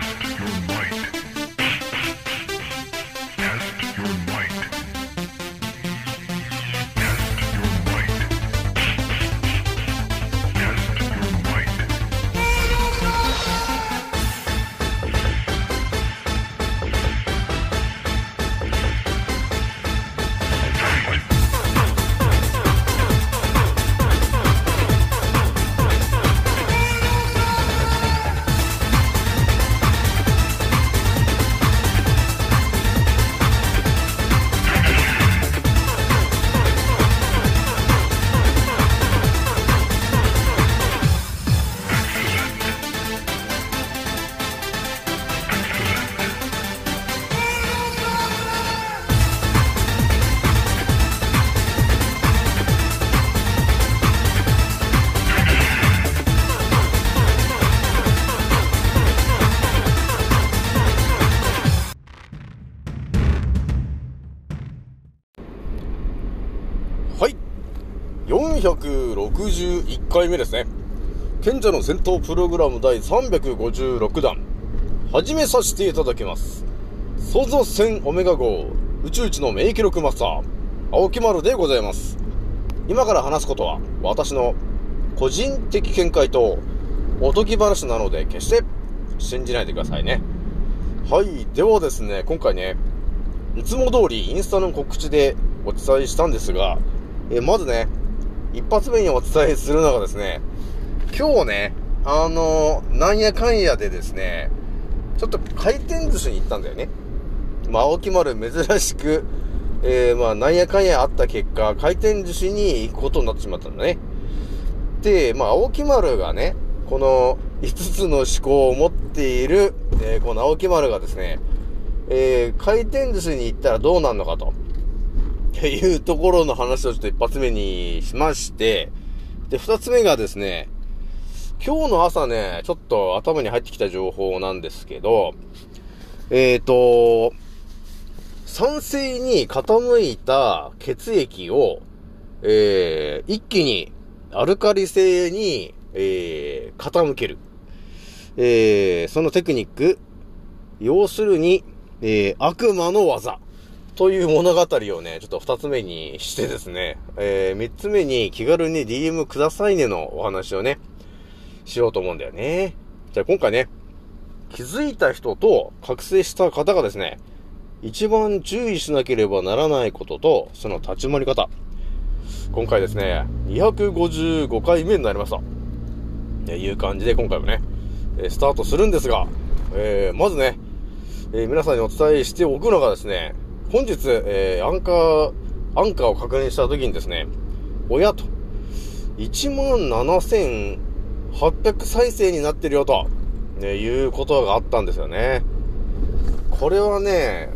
Test your might. 461回目ですね。賢者の戦闘プログラム第356弾。始めさせていただきます。創造戦オメガ号宇宙一の名記録マスター、青木丸でございます。今から話すことは、私の個人的見解とおとぎ話なので、決して信じないでくださいね。はい。ではですね、今回ね、いつも通りインスタの告知でお伝えしたんですが、えまずね、一発目にお伝えするのがですね、今日ね、あのなんやかんやでですね、ちょっと回転寿司に行ったんだよね。まあ、青木丸珍しく、えーまあ、なんやかんやあった結果、回転寿司に行くことになってしまったんだね。で、まあ、青木丸がね、この5つの思考を持っている、えーこの青木丸がですね、えー回転寿司に行ったらどうなるのかと。っていうところの話をちょっと一発目にしまして、で、二つ目がですね、今日の朝ね、ちょっと頭に入ってきた情報なんですけど、えーと、酸性に傾いた血液を、えー、一気にアルカリ性に、えー、傾ける。えー、そのテクニック、要するに、えー、悪魔の技。という物語をね、ちょっと二つ目にしてですね、えー、三つ目に気軽に DM くださいねのお話をね、しようと思うんだよね。じゃあ今回ね、気づいた人と覚醒した方がですね、一番注意しなければならないことと、その立ち回り方。今回ですね、255回目になりました。えいう感じで今回もね、スタートするんですが、えーまずね、えー皆さんにお伝えしておくのがですね、本日、えーアンカー、アンカーを確認した時にですね、なんと、17,800再生になってるよと、ね、いうことがあったんですよね。これはね、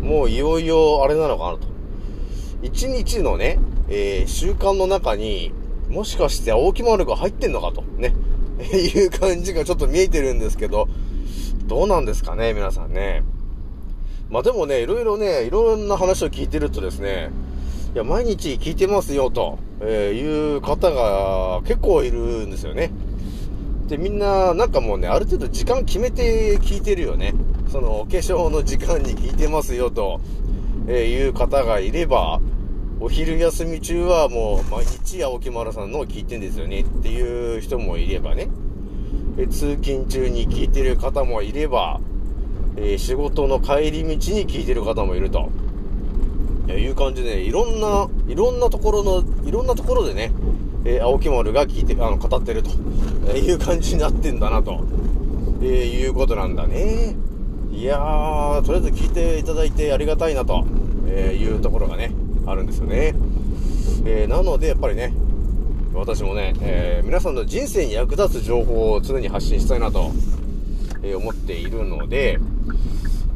もういよいよあれなのかなと。一日のね、えー習慣の中に、もしかして青木丸が入ってんのかと、ね、いう感じがちょっと見えてるんですけど、どうなんですかね、皆さんね。まあでもね、いろいろね、いろんな話を聞いてるとですね、いや、毎日聞いてますよ、と、えいう方が結構いるんですよね。で、みんな、なんかもうね、ある程度時間決めて聞いてるよね。その、お化粧の時間に聞いてますよ、と、えいう方がいれば、お昼休み中はもう毎日青木丸さんのを聞いてんですよねっていう人もいればね。え通勤中に聞いてる方もいれば、え仕事の帰り道に聞いてる方もいると。いやいう感じでね、いろんな、いろんなところの、いろんなところでね、えー青木丸が聞いて、あの、語ってると、えいう感じになってんだなと、えーいうことなんだね。いやー、とりあえず聞いていただいてありがたいなと、えーいうところがね、あるんですよね。えなので、やっぱりね、私もね、え皆さんの人生に役立つ情報を常に発信したいなと、え思っているので、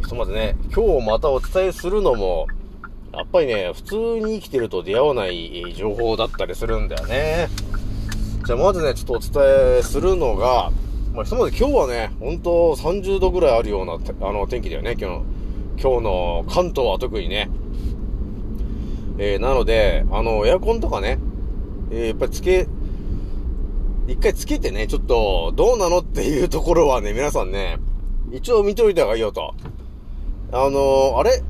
ひとまずね、今日またお伝えするのも、やっぱりね、普通に生きてると出会わない情報だったりするんだよね。じゃあまずね、ちょっとお伝えするのが、まあ、ひとまず今日はね、ほんと30度ぐらいあるような、あの、天気だよね、今日の。今日の関東は特にね。えーなので、あの、エアコンとかね、えーやっぱりつけ、一回つけてね、ちょっと、どうなのっていうところはね、皆さんね、一応見といた方がいいよと。あのー、あれ？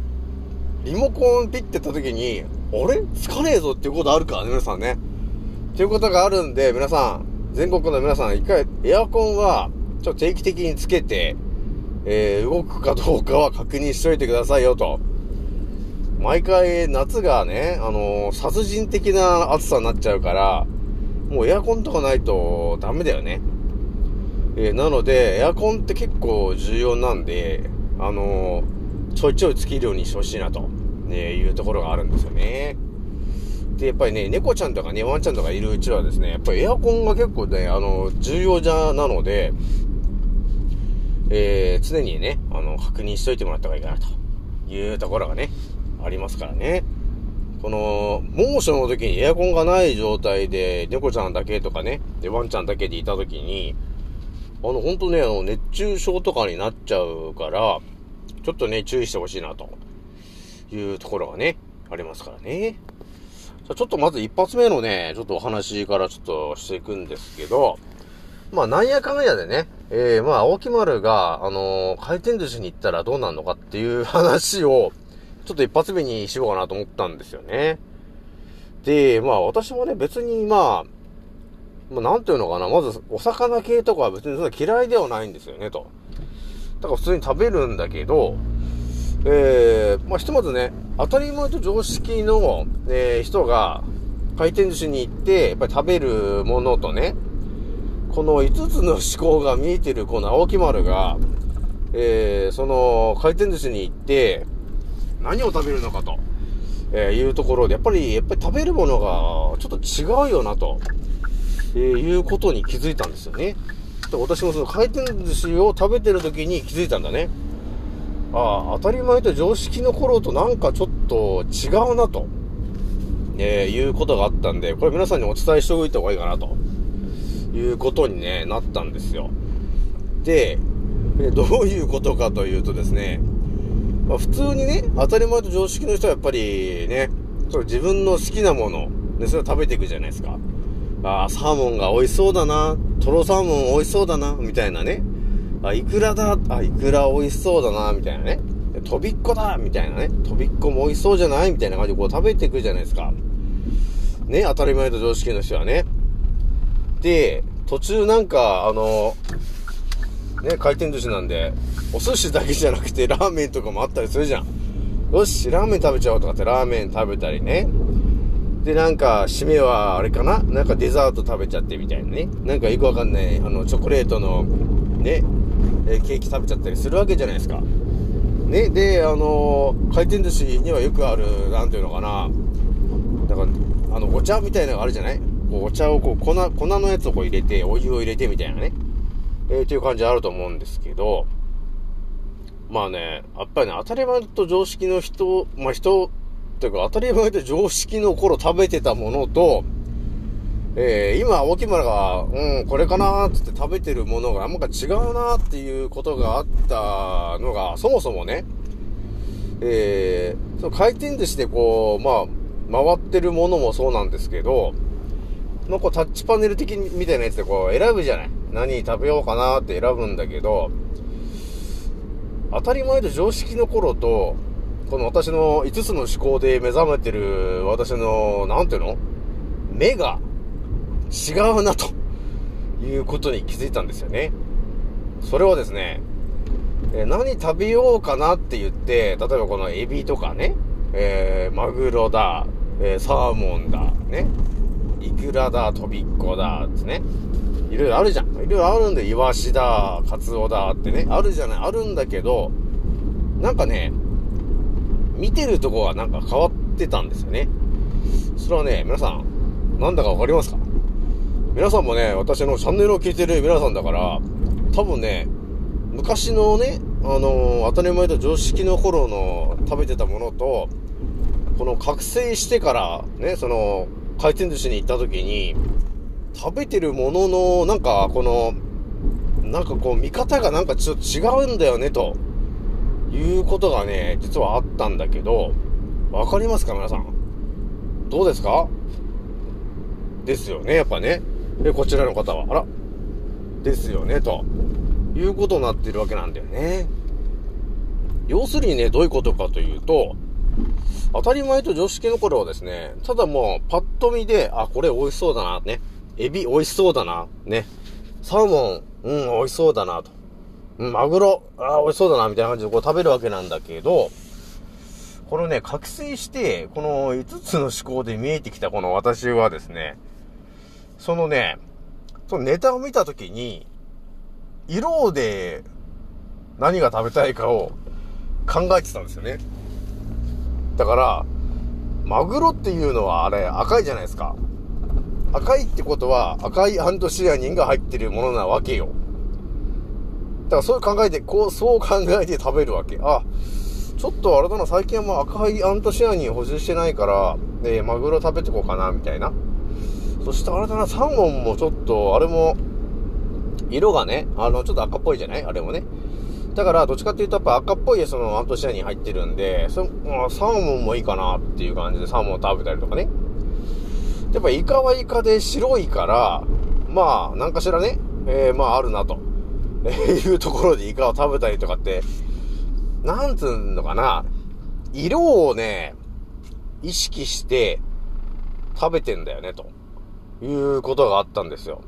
リモコンピッてった時に、あれ？つかねえぞっていうことあるか？らね、皆さんね。っていうことがあるんで、皆さん、全国の皆さん、一回、エアコンは、ちょっと定期的につけて、えー、動くかどうかは確認しといてくださいよと。毎回夏がね、あのー、殺人的な暑さになっちゃうから、もうエアコンとかないとダメだよね。えー、なので、エアコンって結構重要なんで、あのー、ちょいちょいつけるようにしてほしいなと、ね、いうところがあるんですよね。で、やっぱりね、猫ちゃんとかね、ワンちゃんとかいるうちはですね、やっぱりエアコンが結構ね、あの、重要じゃ、なので、えー、常にね、あの、確認しといてもらった方がいいかな、というところがね、ありますからね。この、猛暑の時にエアコンがない状態で、猫ちゃんだけとかね、で、ワンちゃんだけでいた時に、あの、ほんとね、あの、熱中症とかになっちゃうから、ちょっとね、注意してほしいな、というところがね、ありますからね。じゃちょっとまず一発目のね、ちょっとお話からちょっとしていくんですけど、まあ、なんやかんやでね、えー、まあ、青木丸が、あのー回転寿司に行ったらどうなんのかっていう話を、ちょっと一発目にしようかなと思ったんですよね。で、まあ、私もね、別に、まあ、まあ、なんていうのかな、まず、お魚系とかは別にそんな嫌いではないんですよね、と。だから普通に食べるんだけど、えー、まあ、ひとまずね、当たり前と常識の、えー人が、回転寿司に行って、やっぱり食べるものとね、この5つの思考が見えてるこの青木丸が、えー、その回転寿司に行って、何を食べるのかと、えーいうところで、やっぱり、やっぱり食べるものがちょっと違うよなと、えーいうことに気づいたんですよね。で私もその回転寿司を食べてる時に気づいたんだね。ああ、当たり前と常識の頃となんかちょっと違うなと、えーいうことがあったんで、これ皆さんにお伝えしておいた方がいいかなと。いうことにね、なったんですよ。で、どういうことかというとですね、まあ、普通にね、当たり前と常識の人はやっぱりね、そう自分の好きなもの、ね、それを食べていくじゃないですか。ああ、サーモンが美味しそうだな、トロサーモン美味しそうだな、みたいなね。あ、イクラだ、あ、イクラ美味しそうだな、みたいなね。とびっこだみたいなね。とびっこも美味しそうじゃない？みたいな感じでこう食べていくじゃないですか。ね、当たり前と常識の人はね。で、途中なんか、あの、ね、回転寿司なんで、お寿司だけじゃなくてラーメンとかもあったりするじゃん。よし、ラーメン食べちゃおうとかってラーメン食べたりね。で、なんか、締めは、あれかな？なんかデザート食べちゃってみたいなね。なんかよくわかんない、あの、チョコレートの、ね、えーケーキ食べちゃったりするわけじゃないですか。ね、で、あのー回転寿司にはよくある、なんていうのかな。だから、あの、お茶みたいなのがあるじゃない？こうお茶をこう、粉、粉のやつをこう入れて、お湯を入れてみたいなね。えー、っていう感じあると思うんですけど、まあね、やっぱりね、当たり前と常識の人、まあ人、というか当たり前と常識の頃食べてたものと、えー、今、青木村が、うん、これかなーってって食べてるものがなんか違うなーっていうことがあったのが、そもそもね、えー、その回転寿司でこう、まあ、回ってるものもそうなんですけど、まあ、こうタッチパネル的みたいなやつでこう選ぶじゃない。何食べようかなって選ぶんだけど、当たり前と常識の頃と、この私の5つの思考で目覚めてる私の、なんていうの？目が違うなということに気づいたんですよね。それはですね、え何食べようかなって言って、例えばこのエビとかね、えーマグロだ、えーサーモンだ、ね、イクラだ、トビッコだ、ってね。いろいろあるじゃん。いろいろあるんで、イワシだ、カツオだってね、あるじゃない、あるんだけど、なんかね、見てるとこがなんか変わってたんですよね。それはね、皆さん、なんだかわかりますか？皆さんもね、私のチャンネルを聞いてる皆さんだから、多分ね、昔のね、あの当たり前と常識の頃の食べてたものと、この覚醒してから、ね、その、回転寿司に行った時に、食べてるものの、なんか、この、なんかこう、見方がなんかちょっと違うんだよね、ということがね、実はあったんだけど、わかりますか皆さん？どうですか？ですよね、やっぱね。で、こちらの方は、あら、ですよね、ということになってるわけなんだよね。要するにね、どういうことかというと、当たり前と常識の頃はですね、ただもう、パッと見で、あ、これ美味しそうだな、ね。エビ美味しそうだな、ね。サーモン、うん、美味しそうだな、と。マグロ、あ、美味しそうだな、みたいな感じでこう食べるわけなんだけど、このね、覚醒して、この5つの思考で見えてきたこの私はですね、そのね、そのネタを見たときに、色で何が食べたいかを考えてたんですよね。だから、マグロっていうのはあれ赤いじゃないですか。赤いってことは赤いアントシアニンが入ってるものなわけよ。だからそういう考えて、こう、そう考えて食べるわけ。あ、ちょっとあれだな、最近はもう赤いアントシアニン補充してないから、えーマグロ食べてこうかな、みたいな。そしてあれだな、サーモンもちょっと、あれも、色がね、あの、ちょっと赤っぽいじゃない？あれもね。だから、どっちかっていうと、やっぱ赤っぽいそのアントシアニン入ってるんで、そサーモンもいいかなっていう感じでサーモン食べたりとかね。やっぱイカはイカで白いから、まあ、なんかしらね、えー、まああるなと。えいうところでイカを食べたりとかって、なんつうのかな、色をね、意識して食べてんだよね、ということがあったんですよ。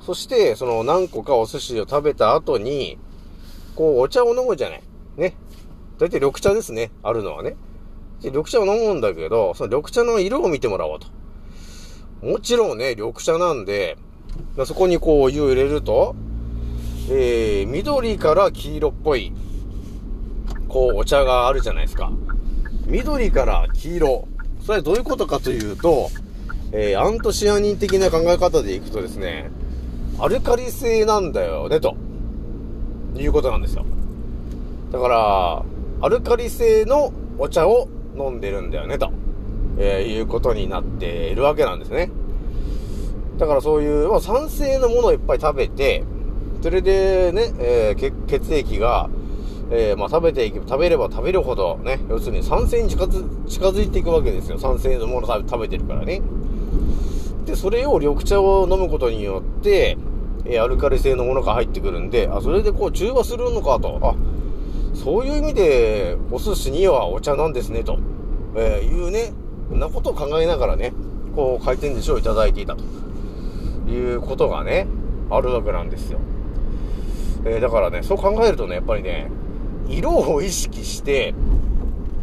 そして、その何個かお寿司を食べた後に、こうお茶を飲むじゃない。ね。だいたい緑茶ですね。あるのはね。で緑茶を飲むんだけど、その緑茶の色を見てもらおうと。もちろんね、緑茶なんで、そこにこうお湯を入れると、えー、緑から黄色っぽい、こうお茶があるじゃないですか。緑から黄色。それはどういうことかというと、えー、アントシアニン的な考え方でいくとですね、アルカリ性なんだよね、ということなんですよ。だから、アルカリ性のお茶を飲んでるんだよね、と、えーいうことになっているわけなんですね。だからそういう、まあ、酸性のものをいっぱい食べて、それでね、えー血液が、えーまあ、食べていけば、食べれば食べるほどね、要するに酸性に近づいていくわけですよ。酸性のものを食べ食べてるからね。で、それを緑茶を飲むことによって、えアルカリ性のものが入ってくるんで、あ、それでこう中和するのかと。あ、そういう意味で、お寿司にはお茶なんですね、と、えーいうね、そんなことを考えながらね、こう回転寿司をいただいていたということがね、あるわけなんですよ。えーだからね、そう考えるとね、やっぱりね、色を意識して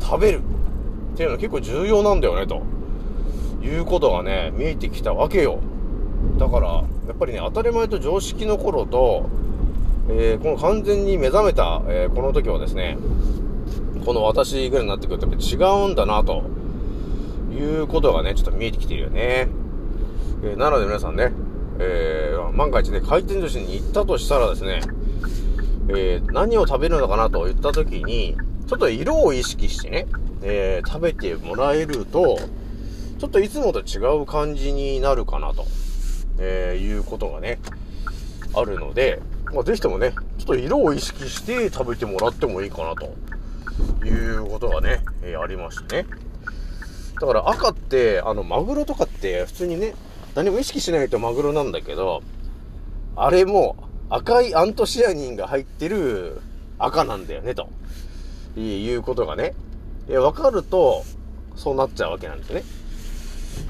食べるっていうのは結構重要なんだよね、ということがね、見えてきたわけよ。だから、やっぱりね、当たり前と常識の頃と、えーこの完全に目覚めた、えーこの時はですね、この私ぐらいになってくるとやっぱ違うんだな、ということがね、ちょっと見えてきてるよね。えーなので皆さんね、えー万が一ね、回転寿司に行ったとしたらですね、えー何を食べるのかなと言った時に、ちょっと色を意識してね、えー食べてもらえると、ちょっといつもと違う感じになるかなと、えーいうことがね、あるので、まあ、ぜひともね、ちょっと色を意識して食べてもらってもいいかなということがね、えーありましてね。だから赤って、あの、マグロとかって普通にね、何も意識しないとマグロなんだけど、あれも赤いアントシアニンが入ってる赤なんだよね、ということがね、え分かると、そうなっちゃうわけなんですね。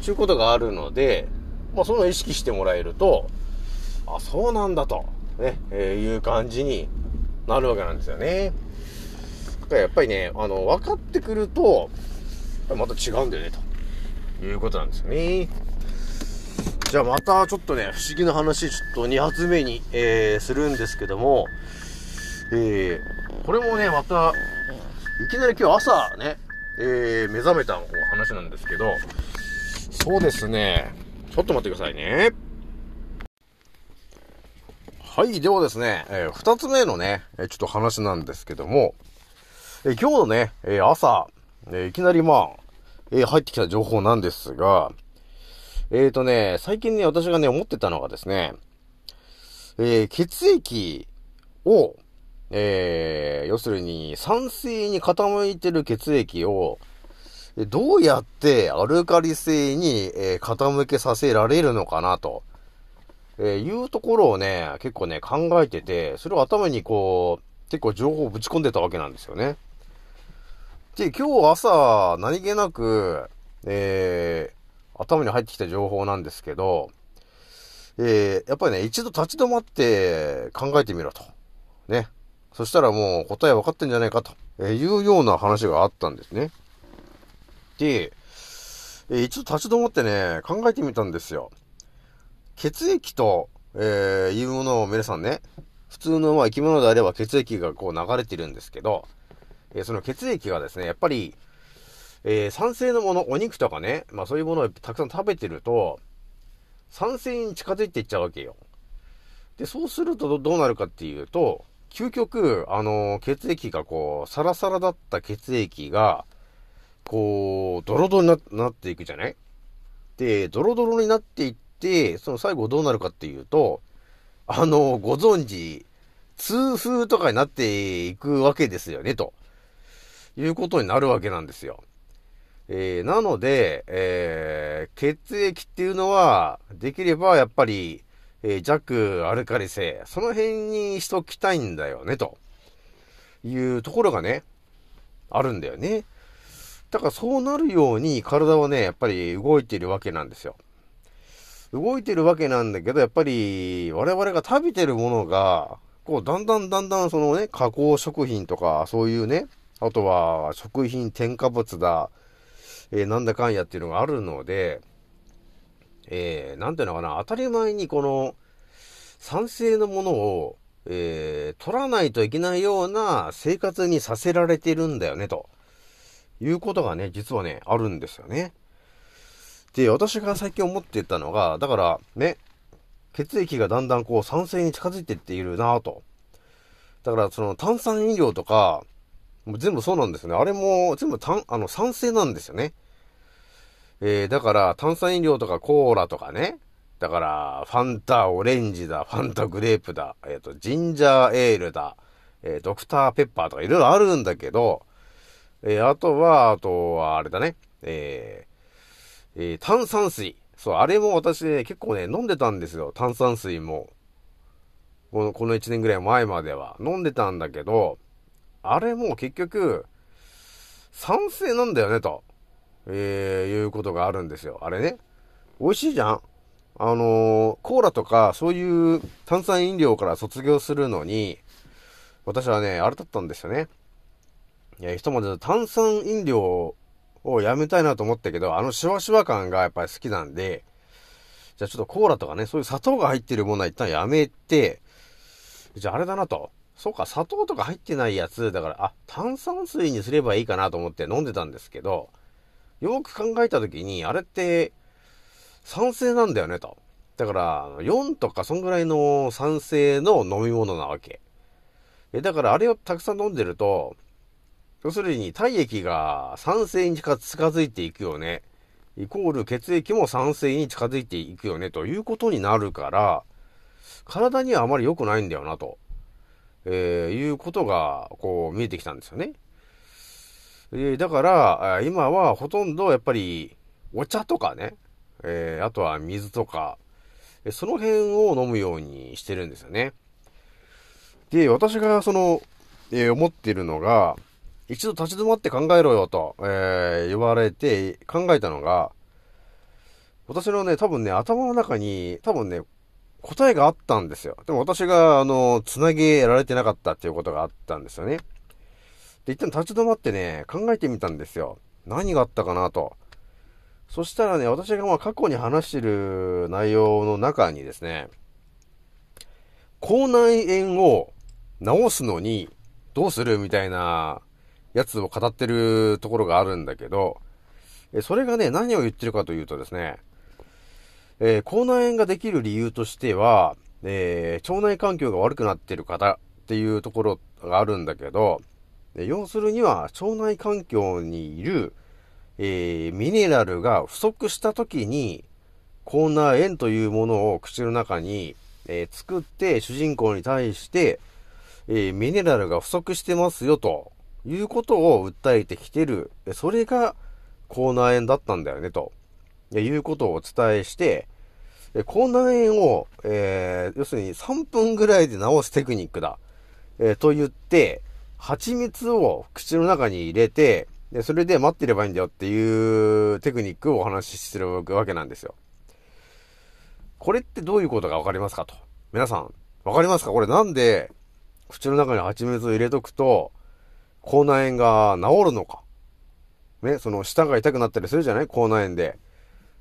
ちゅうことがあるので、まあ、その意識してもらえると、あ、そうなんだと、ね、えーいう感じになるわけなんですよね。だからやっぱりね、あの、分かってくると、また違うんだよね、ということなんですよね。じゃあまたちょっとね、不思議な話、ちょっと2発目に、えー、するんですけども、えー、これもね、また、いきなり今日朝ね、えー、目覚めた話なんですけど、そうですね、ちょっと待ってくださいね。はい、ではですね、えー、二つ目のね、えーちょっと話なんですけども、えー今日のね、えー朝、えーいきなりまあ、えー入ってきた情報なんですが、えーとね、最近ね、私がね、思ってたのがですね、えー血液を、えー要するに酸性に傾いてる血液を、どうやってアルカリ性に、え傾けさせられるのかなとえいうところをね、結構ね、考えてて、それを頭にこう、結構情報をぶち込んでたわけなんですよね。で、今日朝、何気なく、えー、頭に入ってきた情報なんですけど、えー、やっぱりね、一度立ち止まって考えてみろと。ね。そしたらもう答え分かってんじゃないかと、えいうような話があったんですね。で、え一度立ち止まってね、考えてみたんですよ。血液と、えー、いうものを皆さんね、普通のまあ生き物であれば血液がこう流れてるんですけど、えーその血液がですね、やっぱり、えー酸性のもの、お肉とかね、まあそういうものをたくさん食べてると、酸性に近づいていっちゃうわけよ。で、そうするとどうなるかっていうと、究極、あの血液がこう、サラサラだった血液が、こう、ドロドロにななっていくじゃない？で、ドロドロになっていって、その最後どうなるかっていうと、あの、ご存知、痛風とかになっていくわけですよね、ということになるわけなんですよ。えーなので、えー血液っていうのは、できればやっぱり、えー弱アルカリ性、その辺にしときたいんだよね、というところがね、あるんだよね。だからそうなるように体はね、やっぱり動いているわけなんですよ。動いてるわけなんだけど、やっぱり我々が食べてるものが、こう、だんだんだんだんそのね、加工食品とか、そういうね、あとは食品添加物だ、えーなんだかんやっていうのがあるので、えー、なんていうのかな、当たり前にこの、酸性のものを、えー、取らないといけないような生活にさせられてるんだよね、ということがね、実はね、あるんですよね。で、私が最近思ってたのが、だからね、血液がだんだんこう酸性に近づいてっているなぁと。だからその炭酸飲料とか、もう全部そうなんですよね。あれも全部炭、あの酸性なんですよね。えー、だから炭酸飲料とかコーラとかね。だから、ファンタオレンジだ、ファンタグレープだ、えっ、と、ジンジャーエールだ、えードクターペッパーとかいろいろあるんだけど、えーあとは、あとは、あれだね、ええー炭酸水。そう、あれも私ね、結構ね、飲んでたんですよ。炭酸水も。この、この1年ぐらい前までは。飲んでたんだけど、あれも結局、酸性なんだよね、と、えーいうことがあるんですよ。あれね。美味しいじゃんあのーコーラとか、そういう炭酸飲料から卒業するのに、私はね、あれだったんですよね。いや、ひとまず炭酸飲料をやめたいなと思ったけど、あのシュワシワ感がやっぱり好きなんで、じゃあちょっとコーラとかね、そういう砂糖が入ってるものは一旦やめて、じゃああれだなと。そうか、砂糖とか入ってないやつ、だから、あ、炭酸水にすればいいかなと思って飲んでたんですけど、よく考えたときに、あれって、酸性なんだよね、と。だから、4とかそんぐらいの酸性の飲み物なわけ。え、だからあれをたくさん飲んでると、要するに体液が酸性に近づいていくよね。イコール血液も酸性に近づいていくよね、ということになるから、体にはあまり良くないんだよな、と、えーいうことが、こう見えてきたんですよね。えだから、今はほとんどやっぱり、お茶とかね、えーあとは水とか、その辺を飲むようにしてるんですよね。で、私がその、えー思ってるのが、一度立ち止まって考えろよと、えー言われて考えたのが、私のね、多分ね、頭の中に、多分ね、答えがあったんですよ。でも私が、あの、つなげられてなかったっていうことがあったんですよね。で、一旦立ち止まってね、考えてみたんですよ。何があったかなと。そしたらね、私がまあ過去に話してる内容の中にですね、口内炎を治すのにどうするみたいなやつを語ってるところがあるんだけど、それがね、何を言ってるかというとですね、えー口内炎ができる理由としては、えー腸内環境が悪くなってる方っていうところがあるんだけど、要するには腸内環境にいる、えーミネラルが不足した時に、口内炎というものを口の中に、えー作って主人公に対して、えーミネラルが不足してますよということを訴えてきてる。それが口内炎だったんだよねと。いうことをお伝えして、え口内炎を、えー、要するに3分ぐらいで治すテクニックだ。えー、と言って、蜂蜜を口の中に入れて、で、それで待ってればいいんだよっていうテクニックをお話ししてるわけなんですよ。これってどういうことかわかりますかと。皆さん、わかりますか？これなんで、口の中に蜂蜜を入れとくと、口内炎が治るのか。ね、その舌が痛くなったりするじゃない？口内炎で。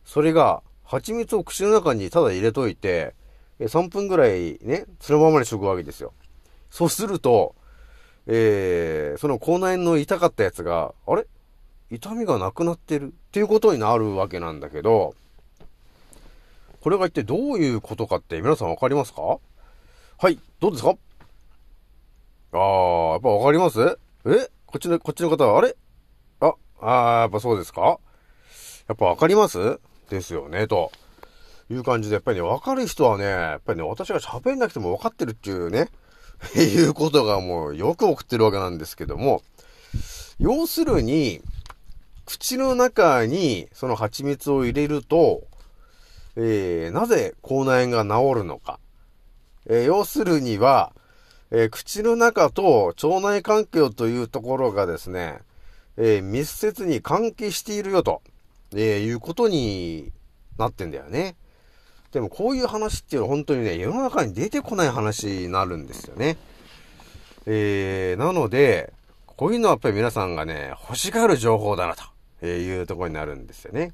それが、蜂蜜を口の中にただ入れといて、3分ぐらいね、そのままにしとくわけですよ。そうすると、えー、その口内炎の痛かったやつが、あれ？痛みがなくなってるっていうことになるわけなんだけど、これが一体どういうことかって皆さんわかりますか？はい、どうですか？あー、やっぱわかります？え？こっちの、こっちの方は、あれ？あ、あー、やっぱそうですか？やっぱわかります？ですよね、と。いう感じで、やっぱりね、わかる人はね、やっぱりね、私が喋んなくてもわかってるっていうね、いうことがもうよく送ってるわけなんですけども、要するに、口の中にその蜂蜜を入れると、えー、なぜ口内炎が治るのか。えー、要するには、えー、口の中と腸内環境というところがですね、えー、密接に関係しているよと、えー、いうことになってんだよね。でもこういう話っていうのは本当にね、世の中に出てこない話になるんですよね。えー、なので、こういうのはやっぱり皆さんがね、欲しがる情報だなというところになるんですよね。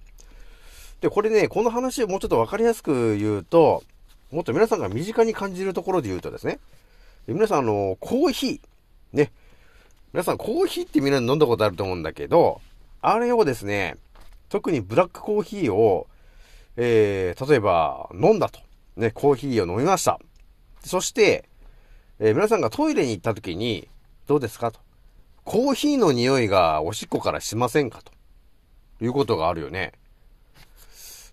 で、これね、この話をもうちょっとわかりやすく言うと、もっと皆さんが身近に感じるところで言うとですね、皆さんあの、コーヒー、ね、皆さんコーヒーってみんな飲んだことあると思うんだけど、あれをですね、特にブラックコーヒーを、えー、例えば飲んだと。ね、コーヒーを飲みました。そして、えー、皆さんがトイレに行った時に、どうですかと。コーヒーの匂いがおしっこからしませんかと。いうことがあるよね。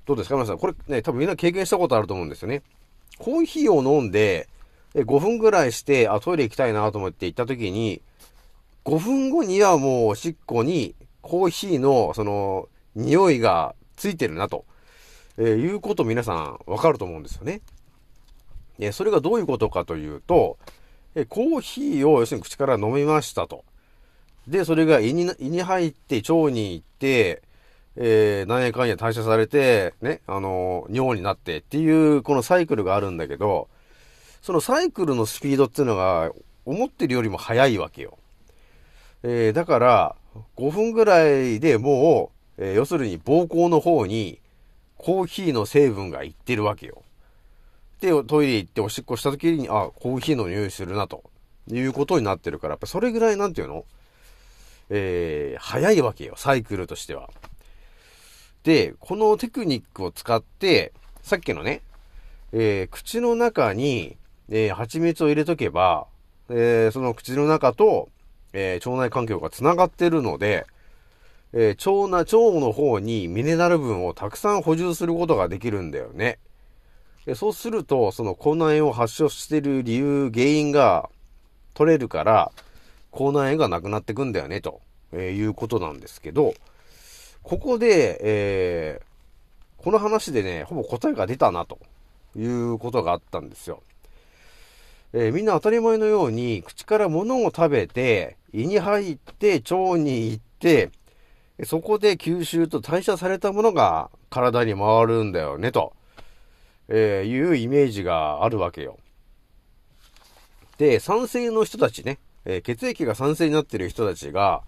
どうですか？皆さん。これね、多分みんな経験したことあると思うんですよね。コーヒーを飲んで、5分ぐらいして、あ、トイレ行きたいなと思って行った時に、5分後にはもうおしっこにコーヒーのその匂いがついてるなと、えーいうこと皆さんわかると思うんですよね。えーそれがどういうことかというと、えーコーヒーを要するに口から飲みましたと。で、それが胃に、胃に入って腸に行って、えー、何やかんや代謝されて、ね、あのー尿になってっていうこのサイクルがあるんだけど、そのサイクルのスピードっていうのが思ってるよりも速いわけよ。えーだから、5分ぐらいでもう、えー要するに膀胱の方にコーヒーの成分がいってるわけよ。で、トイレ行っておしっこした時に、あ、コーヒーの匂いするなと、いうことになってるから、やっぱそれぐらいなんていうの？えー早いわけよ、サイクルとしては。で、このテクニックを使って、さっきのね、えー口の中に、えー蜂蜜を入れとけば、えーその口の中と、えー腸内環境が繋がってるので、えー腸な、腸の方にミネラル分をたくさん補充することができるんだよね。でそうすると、その口内炎を発症している理由、原因が取れるから、口内炎がなくなってくんだよね、と、えーいうことなんですけど、ここで、えーこの話でね、ほぼ答えが出たな、ということがあったんですよ。えーみんな当たり前のように、口から物を食べて、胃に入って、腸に行って、そこで吸収と代謝されたものが体に回るんだよね、と、えーいうイメージがあるわけよ。で、酸性の人たちね、えー血液が酸性になっている人たちが、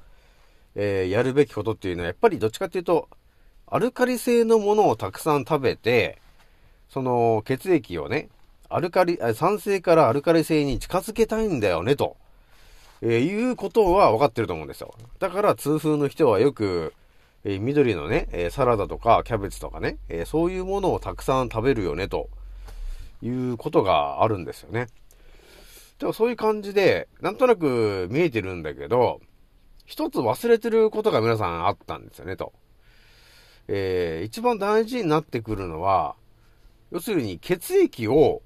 えーやるべきことっていうのは、やっぱりどっちかっていうと、アルカリ性のものをたくさん食べて、その血液をね、アルカリ、酸性からアルカリ性に近づけたいんだよね、と、えーいうことは分かってると思うんですよ。だから痛風の人はよく、えー緑のね、えーサラダとかキャベツとかね、えーそういうものをたくさん食べるよね、ということがあるんですよね。でもそういう感じで、なんとなく見えてるんだけど、一つ忘れてることが皆さんあったんですよね、と。えー一番大事になってくるのは、要するに血液を、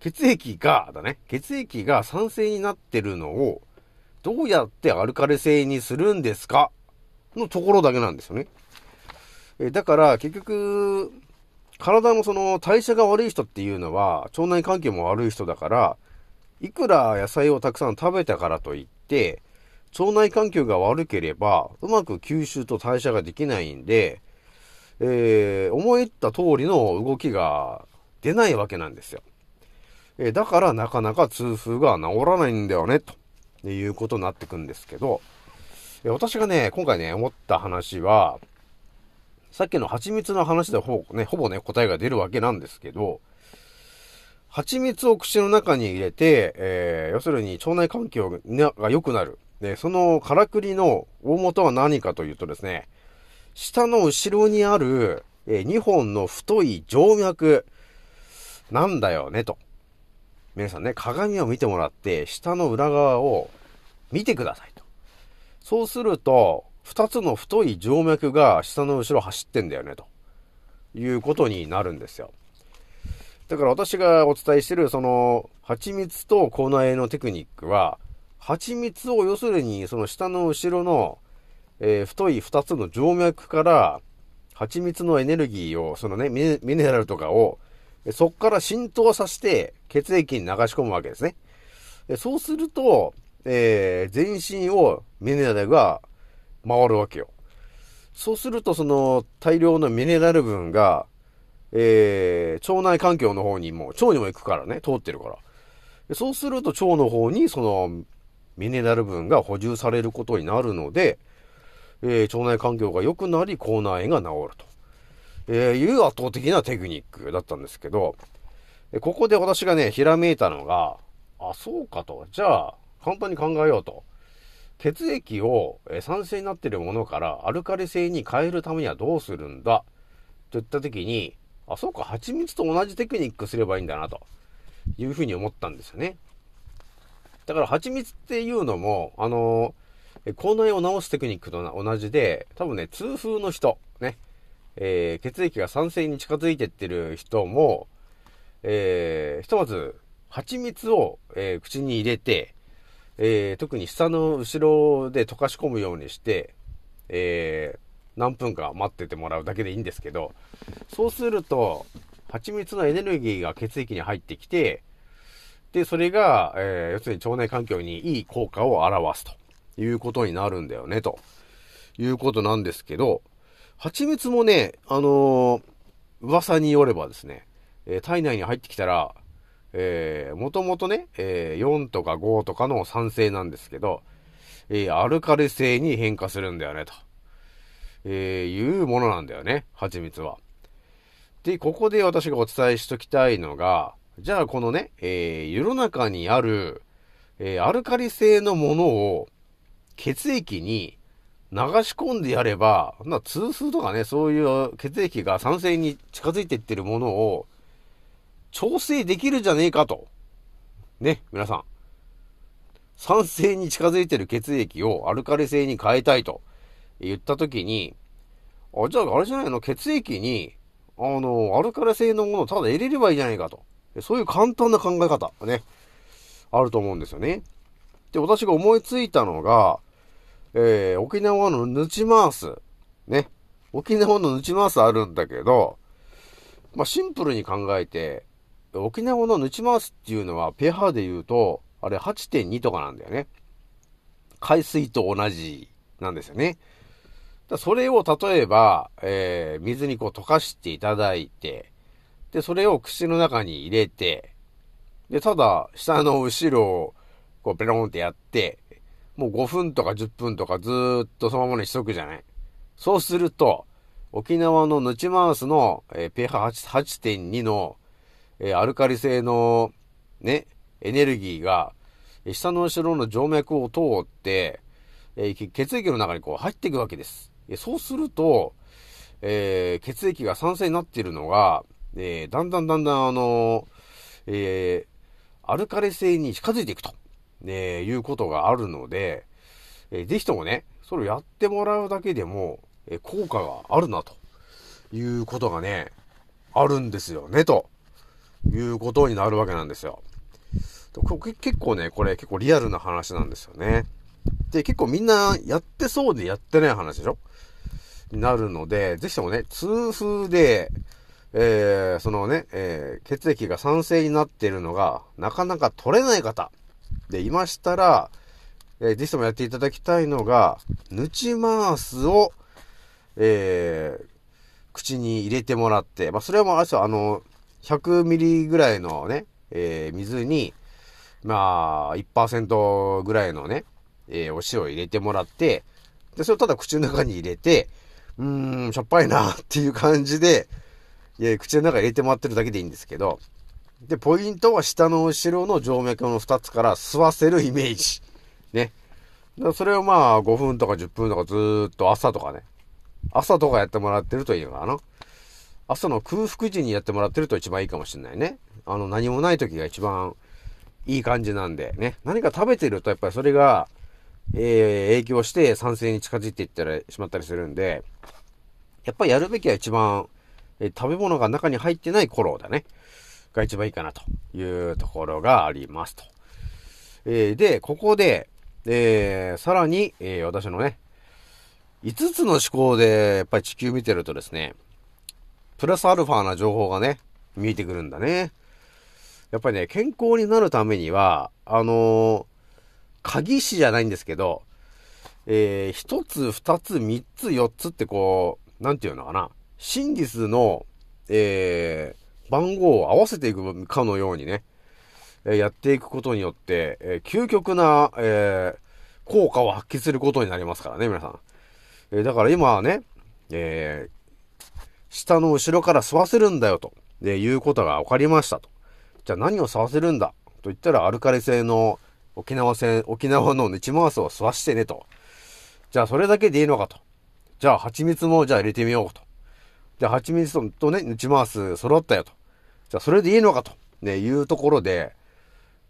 血液が、だね、血液が酸性になってるのを、どうやってアルカリ性にするんですかのところだけなんですよね。えだから、結局、体のその代謝が悪い人っていうのは、腸内環境も悪い人だから、いくら野菜をたくさん食べたからといって、腸内環境が悪ければ、うまく吸収と代謝ができないんで、えー、思いった通りの動きが出ないわけなんですよ。えだからなかなか痛風が治らないんだよね、ということになってくんですけど、え私がね、今回ね、思った話は、さっきの蜂蜜の話でほぼね、ほぼね、答えが出るわけなんですけど、蜂蜜を口の中に入れて、えー要するに腸内環境が良くなる。で、そのからくりの大元は何かというとですね、下の後ろにある、え2本の太い静脈なんだよね、と。皆さんね、鏡を見てもらって、下の裏側を見てくださいと。そうすると、二つの太い静脈が下の後ろ走ってんだよね、ということになるんですよ。だから私がお伝えしてる、その、蜂蜜と口内炎のテクニックは、蜂蜜を要するに、その下の後ろの、えー太い二つの静脈から、蜂蜜のエネルギーを、そのね、ミネミネラルとかを、そこから浸透させて、血液に流し込むわけですね。そうすると、えー全身をミネラルが回るわけよ。そうすると、その大量のミネラル分が、えー腸内環境の方にも、腸にも行くからね、通ってるから。そうすると腸の方にそのミネラル分が補充されることになるので、えー腸内環境が良くなり、口内炎が治ると、えーいう圧倒的なテクニックだったんですけど、ここで私がね、ひらめいたのが、あ、そうかと。じゃあ、簡単に考えようと。血液を酸性になっているものからアルカリ性に変えるためにはどうするんだ？といったときに、あ、そうか、蜂蜜と同じテクニックすればいいんだな、というふうに思ったんですよね。だから蜂蜜っていうのも、あのえ口内を治すテクニックと同じで、多分ね、痛風の人、ね、えー血液が酸性に近づいてってる人も、えーひとまず、蜂蜜を、えー口に入れて、えー特に下の後ろで溶かし込むようにして、えー何分か待っててもらうだけでいいんですけど、そうすると、蜂蜜のエネルギーが血液に入ってきて、で、それが、えー要するに腸内環境にいい効果を表すということになるんだよね、ということなんですけど、蜂蜜もね、あのー噂によればですね、えー体内に入ってきたら、えー、もともとね、えー4とか5とかの酸性なんですけど、えーアルカリ性に変化するんだよね、と、えーいうものなんだよね、蜂蜜は。で、ここで私がお伝えしときたいのが、じゃあこのね、えー世の中にある、えーアルカリ性のものを血液に流し込んでやれば、な痛風とかね、そういう血液が酸性に近づいていってるものを調整できるじゃねえかと。ね、皆さん。酸性に近づいてる血液をアルカリ性に変えたいと言ったときに、あ、じゃああれじゃないの？血液に、あの、アルカリ性のものをただ入れればいいじゃないかと。そういう簡単な考え方、ね、あると思うんですよね。で、私が思いついたのが、えー、沖縄のヌチマース。ね。沖縄のヌチマースあるんだけど、まあ、シンプルに考えて、沖縄のヌチマースっていうのは、pH で言うと、あれ8.2とかなんだよね。海水と同じなんですよね。だそれを例えば、えー水にこう溶かしていただいて、で、それを口の中に入れて、で、ただ、下の後ろを、こう、ペロンってやって、もう5分とか10分とかずっとそのままにしとくじゃない？そうすると、沖縄のヌチマウスの、えー pH8.2 の、えーアルカリ性の、ね、エネルギーが、え下の後ろの静脈を通って、えー血液の中にこう入っていくわけです。えそうすると、えー血液が酸性になっているのが、えーだんだんだんだんあのえーアルカリ性に近づいていくと、ね、いうことがあるので、えーぜひともね、それをやってもらうだけでも、えー効果があるなということがね、あるんですよね、ということになるわけなんですよ。こ結構ね、これ結構リアルな話なんですよね。で、結構みんなやってそうでやってない話でしょ？になるので、ぜひともね、痛風で、えー、そのね、えー、血液が酸性になっているのが、なかなか取れない方でいましたら、えー、ぜひともやっていただきたいのが、ヌチマースを、えー、口に入れてもらって、まあ、それはもう、ああの、100ミリぐらいのね、えー、水に、まあ、1%ぐらいのね、えー、お塩を入れてもらって、で、それをただ口の中に入れて、うーん、しょっぱいなっていう感じで、いや、口の中に入れてもらってるだけでいいんですけど、で、ポイントは下の後ろの静脈の2つから吸わせるイメージ。ね。だからそれをまあ、5分とか10分とかずっと朝とかね。朝とかやってもらってるといいのかな。朝の空腹時にやってもらってると一番いいかもしれないね。あの、何もない時が一番いい感じなんでね。何か食べてるとやっぱりそれが、えー、影響して酸性に近づいていったらしまったりするんで、やっぱりやるべきは一番、えー食べ物が中に入ってない頃だね。が一番いいかなというところがありますと。えーで、ここで、えーさらに、えー私のね、5つの思考でやっぱり地球見てるとですね、プラスアルファな情報がね、見えてくるんだね。やっぱりね、健康になるためには、あのー鍵師じゃないんですけど、えー、一つ、二つ、三つ、四つってこう、なんていうのかな。真実の、えー、番号を合わせていくかのようにね、えやっていくことによって、え究極な、えー効果を発揮することになりますからね、皆さん。えだから今はね、えー下の後ろから吸わせるんだよと、で、いうことが分かりましたと。じゃあ何を吸わせるんだ？と言ったら、アルカリ性の沖縄線、沖縄の内回すを吸わしてねと。じゃあそれだけでいいのかと。じゃあ蜂蜜もじゃあ入れてみようと。じゃあ蜂蜜とね、内回す揃ったよと。じゃあそれでいいのかと。ね、いうところで、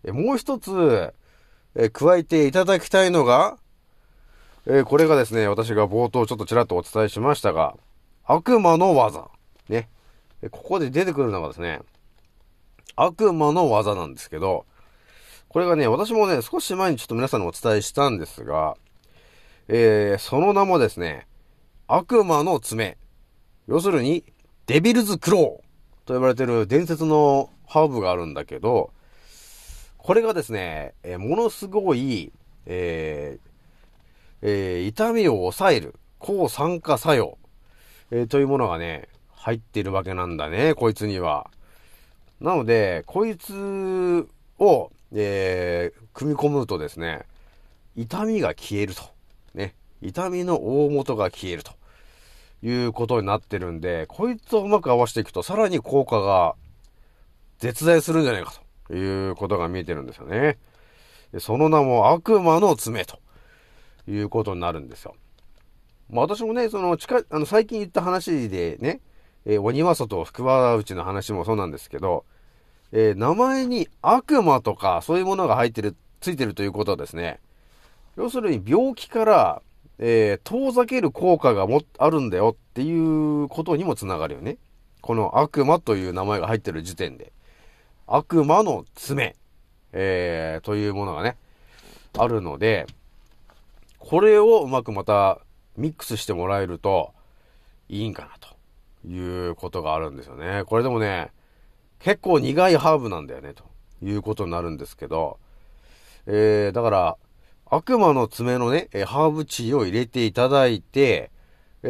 えもう一つ、え加えていただきたいのが、えこれがですね、私が冒頭ちょっとちらっとお伝えしましたが、悪魔の技。ね。ここで出てくるのがですね、悪魔の技なんですけど、これがね、私もね、少し前にちょっと皆さんにお伝えしたんですが、えー、その名もですね、悪魔の爪。要するに、デビルズクローと呼ばれてる伝説のハーブがあるんだけど、これがですね、えものすごい、えーえー痛みを抑える、抗酸化作用、えーというものがね、入っているわけなんだね、こいつには。なので、こいつを、えー組み込むとですね、痛みが消えると。ね。痛みの大元が消えると。いうことになってるんで、こいつをうまく合わせていくと、さらに効果が絶大するんじゃないかということが見えてるんですよね。その名も悪魔の爪ということになるんですよ。まあ私もね、その近い、あの最近言った話でね、えー鬼は外、福は内の話もそうなんですけど、えー名前に悪魔とかそういうものが入ってる、ついてるということはですね、要するに病気から、えー遠ざける効果がも、あるんだよっていうことにもつながるよね。この悪魔という名前が入ってる時点で。悪魔の爪、えーというものがね、あるので、これをうまくまたミックスしてもらえるといいんかなということがあるんですよね。これでもね、結構苦いハーブなんだよね、ということになるんですけど、えー、だから、悪魔の爪のね、ハーブチーを入れていただいて、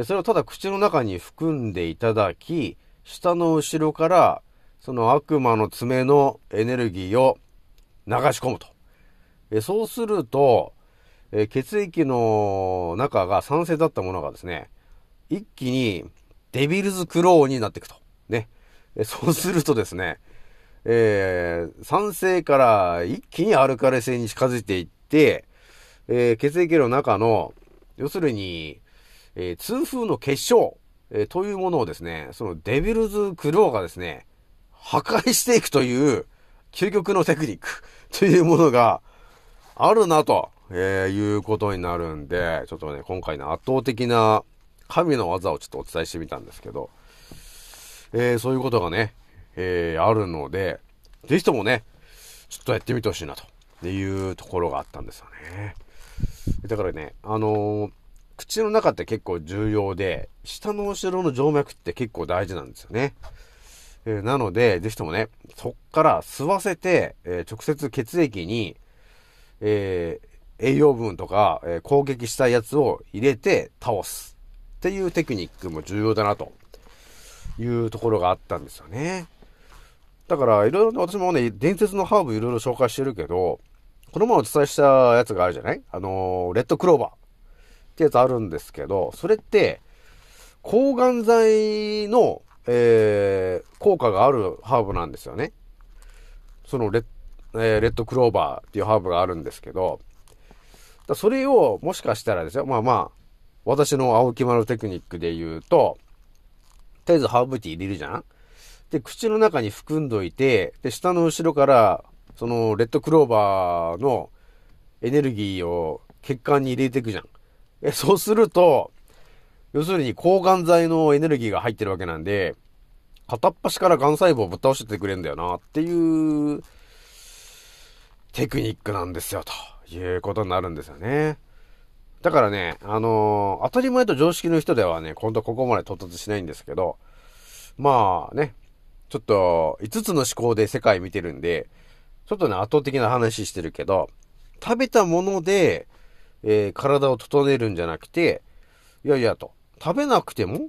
それをただ口の中に含んでいただき、下の後ろから、その悪魔の爪のエネルギーを流し込むと。そうすると、血液の中が酸性だったものがですね、一気にデビルズクローになっていくと。ね。そうするとですね、えー酸性から一気にアルカリ性に近づいていって、えー血液の中の、要するに、えー痛風の結晶、えーというものをですね、そのデビルズクローがですね、破壊していくという、究極のテクニック というものがあるなと、えーいうことになるんで、ちょっとね、今回の圧倒的な神の技をちょっとお伝えしてみたんですけど、えーそういうことがね、えーあるので、ぜひともね、ちょっとやってみてほしいなというところがあったんですよね。だからね、あのー口の中って結構重要で、下の後ろの静脈って結構大事なんですよね。えーなので、ぜひともね、そっから吸わせて、えー直接血液に、えー栄養分とか、え攻撃したいやつを入れて倒すっていうテクニックも重要だなというところがあったんですよね。だから、いろいろね、私もね、伝説のハーブいろいろ紹介してるけど、この前お伝えしたやつがあるじゃない？あのーレッドクローバー。ってやつあるんですけど、それって、抗がん剤の、えー効果があるハーブなんですよね。そのレッ、えーレッドクローバーっていうハーブがあるんですけど、だそれをもしかしたらですよ、まあまあ、私の青木丸テクニックで言うと、とりあえずハーブティー入れるじゃん？で、口の中に含んどいて、で、下の後ろから、その、レッドクローバーのエネルギーを血管に入れていくじゃん。え、そうすると、要するに抗がん剤のエネルギーが入ってるわけなんで、片っ端から癌細胞をぶっ倒しててくれんだよなっていうテクニックなんですよ、ということになるんですよね。だからね、あのー当たり前と常識の人ではね、今度ここまで到達しないんですけど、まあね、ちょっと5つの思考で世界見てるんで、ちょっとね、圧倒的な話してるけど、食べたもので、えー体を整えるんじゃなくて、いやいやと、食べなくても、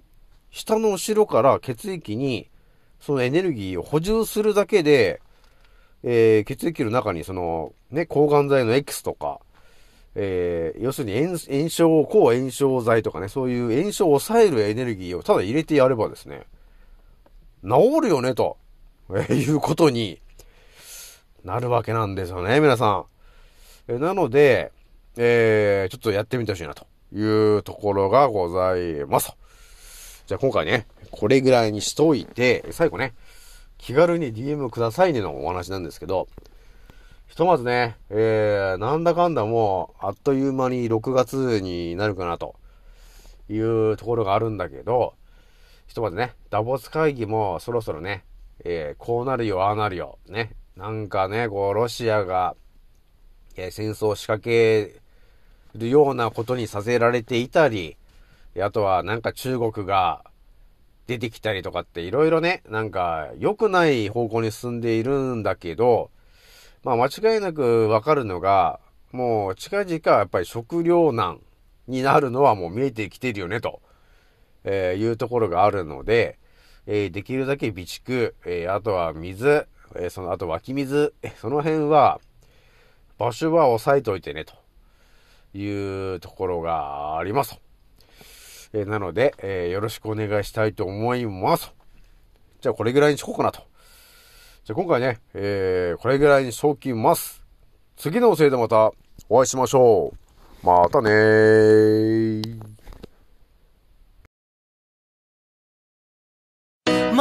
下の後ろから血液に、そのエネルギーを補充するだけで、えー血液の中にその、ね、抗がん剤の X とか、えー要するに炎症、抗炎症剤とかね、そういう炎症を抑えるエネルギーをただ入れてやればですね、治るよね、と、えーいうことになるわけなんですよね、皆さん。えなので、えーちょっとやってみてほしいな、というところがございます。じゃあ今回ね、これぐらいにしといて、最後ね、気軽に DM くださいねのお話なんですけど、ひとまずね、えー、なんだかんだもう、あっという間に6月になるかなというところがあるんだけど、ひとまずね、ダボス会議もそろそろね、えー、こうなるよ、ああなるよ、ね。なんかね、こう、ロシアが、えー戦争を仕掛けるようなことにさせられていたり、あとはなんか中国が出てきたりとかっていろいろね、なんか良くない方向に進んでいるんだけど、まあ間違いなくわかるのが、もう近々やっぱり食糧難になるのはもう見えてきてるよね、と、えーいうところがあるので、えーできるだけ備蓄、えーあとは水、えーその、あと湧き水、その辺は、場所は押さえといてね、というところがあります。えーなので、えーよろしくお願いしたいと思います。じゃあこれぐらいにしこうかなと。じゃあ今回ね、えーこれぐらいにしときます。次のおせいでまたお会いしましょう。またねー。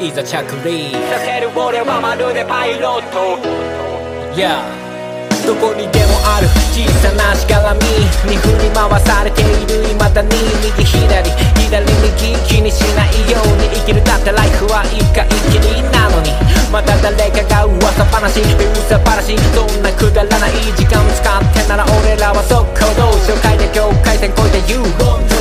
いざ着陸させる俺はまるでパイロット Yeah. どこにでもある小さなしがらみ。に振り回されている未だに右左。左右気にしないように生きるだってライフは一回きりなのに。また誰かが噂話噂話そんなくだらない時間使ってなら俺らは速攻動紹介で境界線越えて言う。